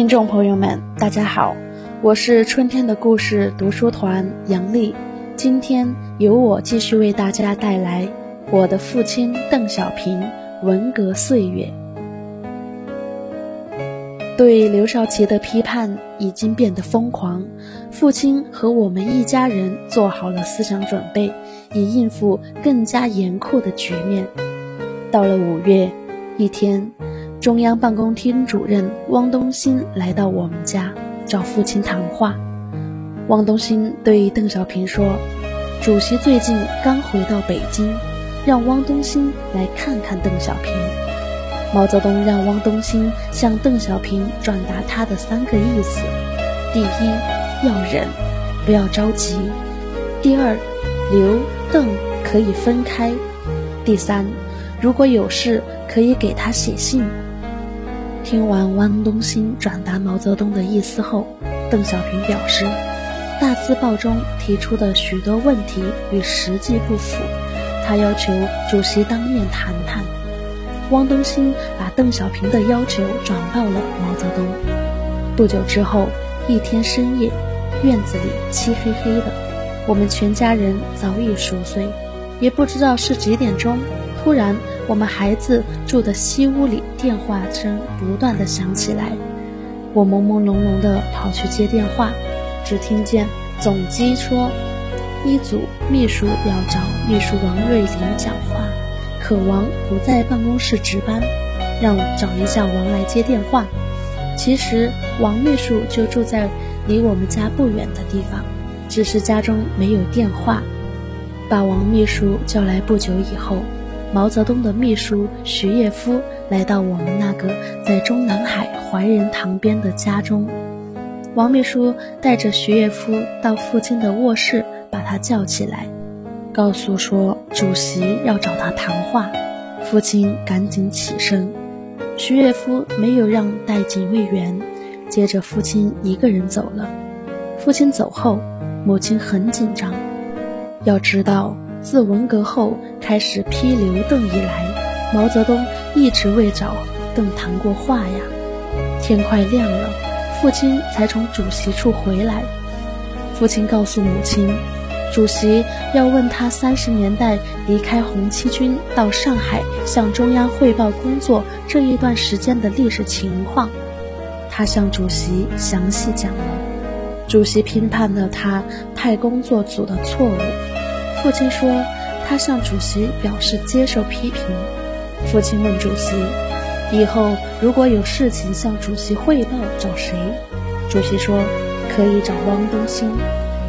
听众朋友们，大家好，我是春天的故事读书团杨丽，今天由我继续为大家带来我的父亲邓小平文革岁月。对刘少奇的批判已经变得疯狂，父亲和我们一家人做好了思想准备，以应付更加严酷的局面。到了五月，一天。中央办公厅主任汪东兴来到我们家找父亲谈话。汪东兴对邓小平说：“主席最近刚回到北京，让汪东兴来看看邓小平。”毛泽东让汪东兴向邓小平转达他的三个意思：第一，要忍，不要着急；第二，刘邓可以分开；第三，如果有事可以给他写信。听完汪东兴转达毛泽东的意思后，邓小平表示，大字报中提出的许多问题与实际不符，他要求主席当面谈谈。汪东兴把邓小平的要求转告了毛泽东。不久之后，一天深夜，院子里漆黑黑的，我们全家人早已熟睡，也不知道是几点钟，突然。我们孩子住的西屋里，电话声不断的响起来。我朦朦胧胧的跑去接电话，只听见总机说：“一组秘书要找秘书王瑞林讲话，可王不在办公室值班，让找一下王来接电话。”其实王秘书就住在离我们家不远的地方，只是家中没有电话。把王秘书叫来不久以后。毛泽东的秘书徐业夫来到我们那个在中南海怀仁堂边的家中，王秘书带着徐业夫到父亲的卧室，把他叫起来，告诉说主席要找他谈话。父亲赶紧起身，徐业夫没有让带警卫员，接着父亲一个人走了。父亲走后，母亲很紧张，要知道。自文革后开始批刘邓以来，毛泽东一直未找邓谈过话呀。天快亮了，父亲才从主席处回来。父亲告诉母亲，主席要问他三十年代离开红七军到上海向中央汇报工作这一段时间的历史情况。他向主席详细讲了，主席批判了他派工作组的错误。父亲说，他向主席表示接受批评。父亲问主席，以后如果有事情向主席汇报，找谁？主席说，可以找汪东兴，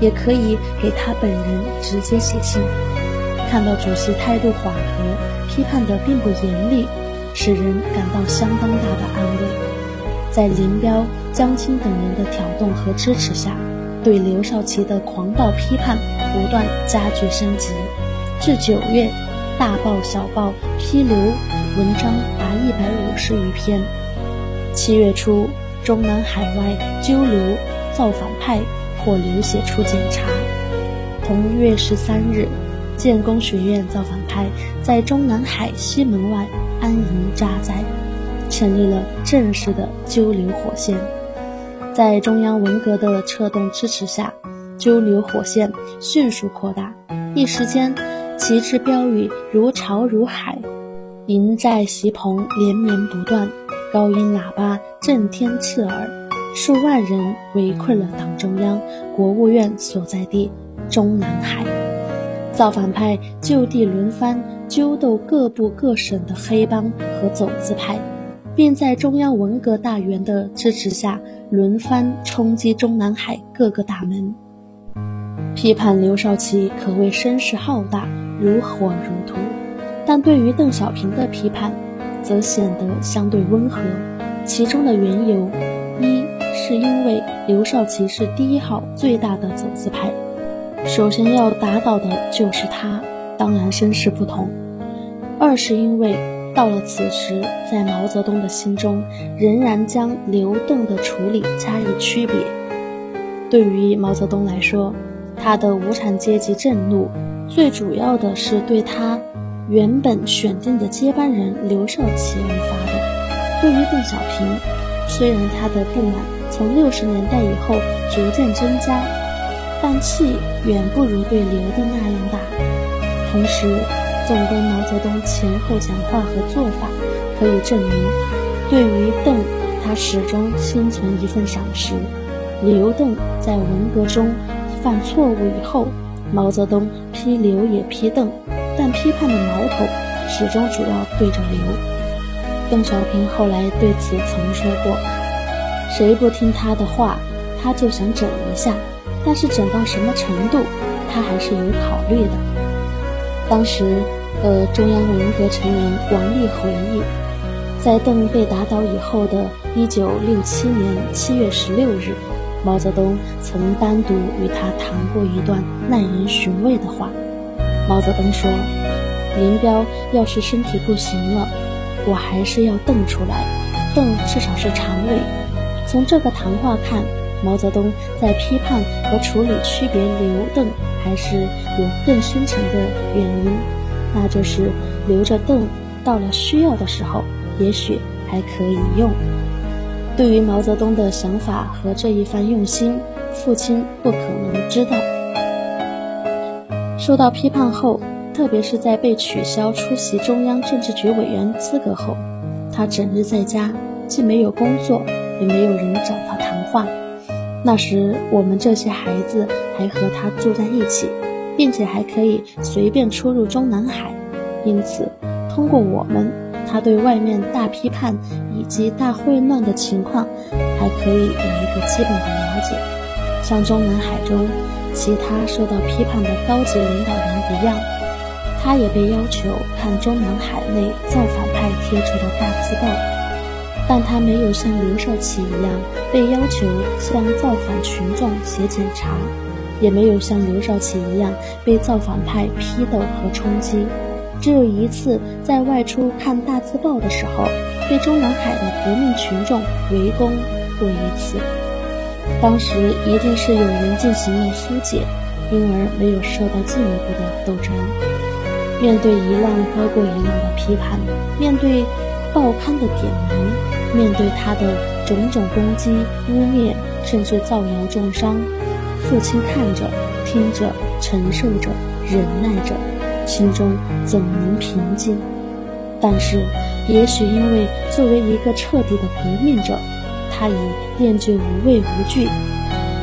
也可以给他本人直接写信。看到主席态度缓和，批判的并不严厉，使人感到相当大的安慰。在林彪、江青等人的挑动和支持下。对刘少奇的狂暴批判不断加剧升级，至九月，大报小报批流文章达一百五十余篇。七月初，中南海外纠流造反派或流血出检查。同月十三日，建工学院造反派在中南海西门外安营扎寨，成立了正式的纠流火线。在中央文革的策动支持下，纠留火线迅速扩大，一时间，旗帜标语如潮如海，营寨席棚连绵不断，高音喇叭震天刺耳，数万人围困了党中央、国务院所在地中南海，造反派就地轮番揪斗各部各省的黑帮和走资派。并在中央文革大员的支持下，轮番冲击中南海各个大门。批判刘少奇可谓声势浩大，如火如荼；但对于邓小平的批判，则显得相对温和。其中的缘由，一是因为刘少奇是第一号最大的走资派，首先要打倒的就是他，当然声势不同；二是因为。到了此时，在毛泽东的心中，仍然将刘邓的处理加以区别。对于毛泽东来说，他的无产阶级震怒，最主要的是对他原本选定的接班人刘少奇而发的。对于邓小平，虽然他的不满从六十年代以后逐渐增加，但气远不如对刘的那样大。同时，纵观毛泽东前后讲话和做法，可以证明，对于邓，他始终心存一份赏识。刘邓在文革中犯错误以后，毛泽东批刘也批邓，但批判的矛头始终主要对着刘。邓小平后来对此曾说过：“谁不听他的话，他就想整一下，但是整到什么程度，他还是有考虑的。”当时的中央文革成员王力回忆，在邓被打倒以后的一九六七年七月十六日。毛泽东曾单独与他谈过一段耐人寻味的话。毛泽东说：“林彪要是身体不行了，我还是要邓出来，邓至少是常委。”从这个谈话看，毛泽东在批判和处理区别刘邓，还是有更深层的原因，那就是留着邓，到了需要的时候，也许还可以用。对于毛泽东的想法和这一番用心，父亲不可能知道。受到批判后，特别是在被取消出席中央政治局委员资格后，他整日在家，既没有工作，也没有人找他谈话。那时我们这些孩子还和他住在一起，并且还可以随便出入中南海，因此通过我们。他对外面大批判以及大混乱的情况，还可以有一个基本的了解。像中南海中其他受到批判的高级领导人一样，他也被要求看中南海内造反派贴出的大字报，但他没有像刘少奇一样被要求向造反群众写检查，也没有像刘少奇一样被造反派批斗和冲击。只有一次，在外出看大字报的时候，被中南海的革命群众围攻过一次。当时一定是有人进行了疏解，因而没有受到进一步的斗争。面对一浪高过一浪的批判，面对报刊的点名，面对他的种种攻击、污蔑，甚至造谣重伤，父亲看着、听着、承受着、忍耐着。心中怎能平静？但是，也许因为作为一个彻底的革命者，他已练就无畏无惧；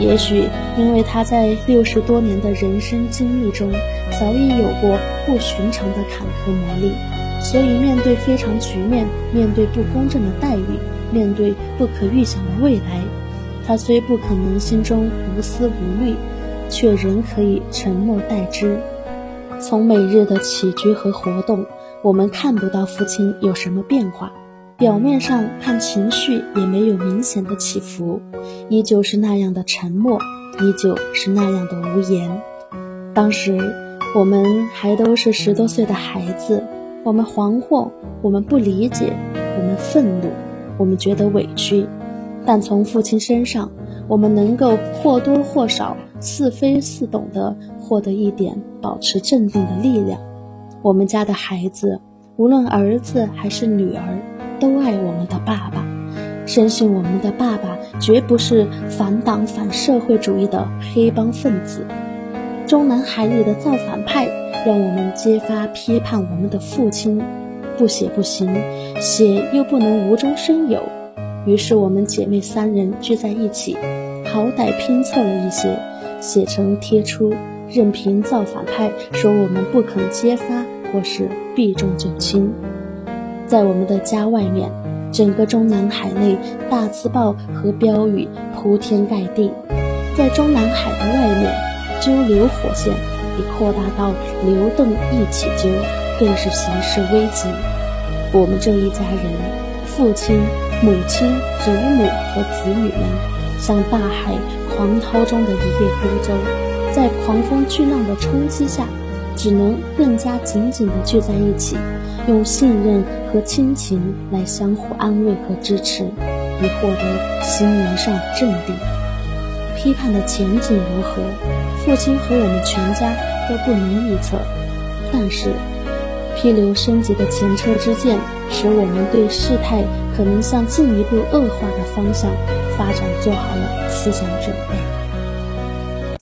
也许因为他在六十多年的人生经历中，早已有过不寻常的坎坷磨砺，所以面对非常局面，面对不公正的待遇，面对不可预想的未来，他虽不可能心中无思无虑，却仍可以沉默待之。从每日的起居和活动，我们看不到父亲有什么变化，表面上看情绪也没有明显的起伏，依旧是那样的沉默，依旧是那样的无言。当时我们还都是十多岁的孩子，我们惶惑，我们不理解，我们愤怒，我们觉得委屈，但从父亲身上，我们能够或多或少。似非似懂地获得一点保持镇定的力量。我们家的孩子，无论儿子还是女儿，都爱我们的爸爸，深信我们的爸爸绝不是反党反社会主义的黑帮分子。中南海里的造反派让我们揭发批判我们的父亲，不写不行，写又不能无中生有。于是我们姐妹三人聚在一起，好歹拼凑了一些。写成贴出，任凭造反派说我们不肯揭发或是避重就轻。在我们的家外面，整个中南海内大字报和标语铺天盖地。在中南海的外面，揪流火线已扩大到流动一起揪，更是形势危急。我们这一家人，父亲、母亲、祖母和子女们。向大海狂涛中的一叶孤舟，在狂风巨浪的冲击下，只能更加紧紧地聚在一起，用信任和亲情来相互安慰和支持，以获得心灵上的镇定。批判的前景如何，父亲和我们全家都不能预测，但是批流升级的前车之鉴，使我们对事态可能向进一步恶化的方向发展做好了思想准备。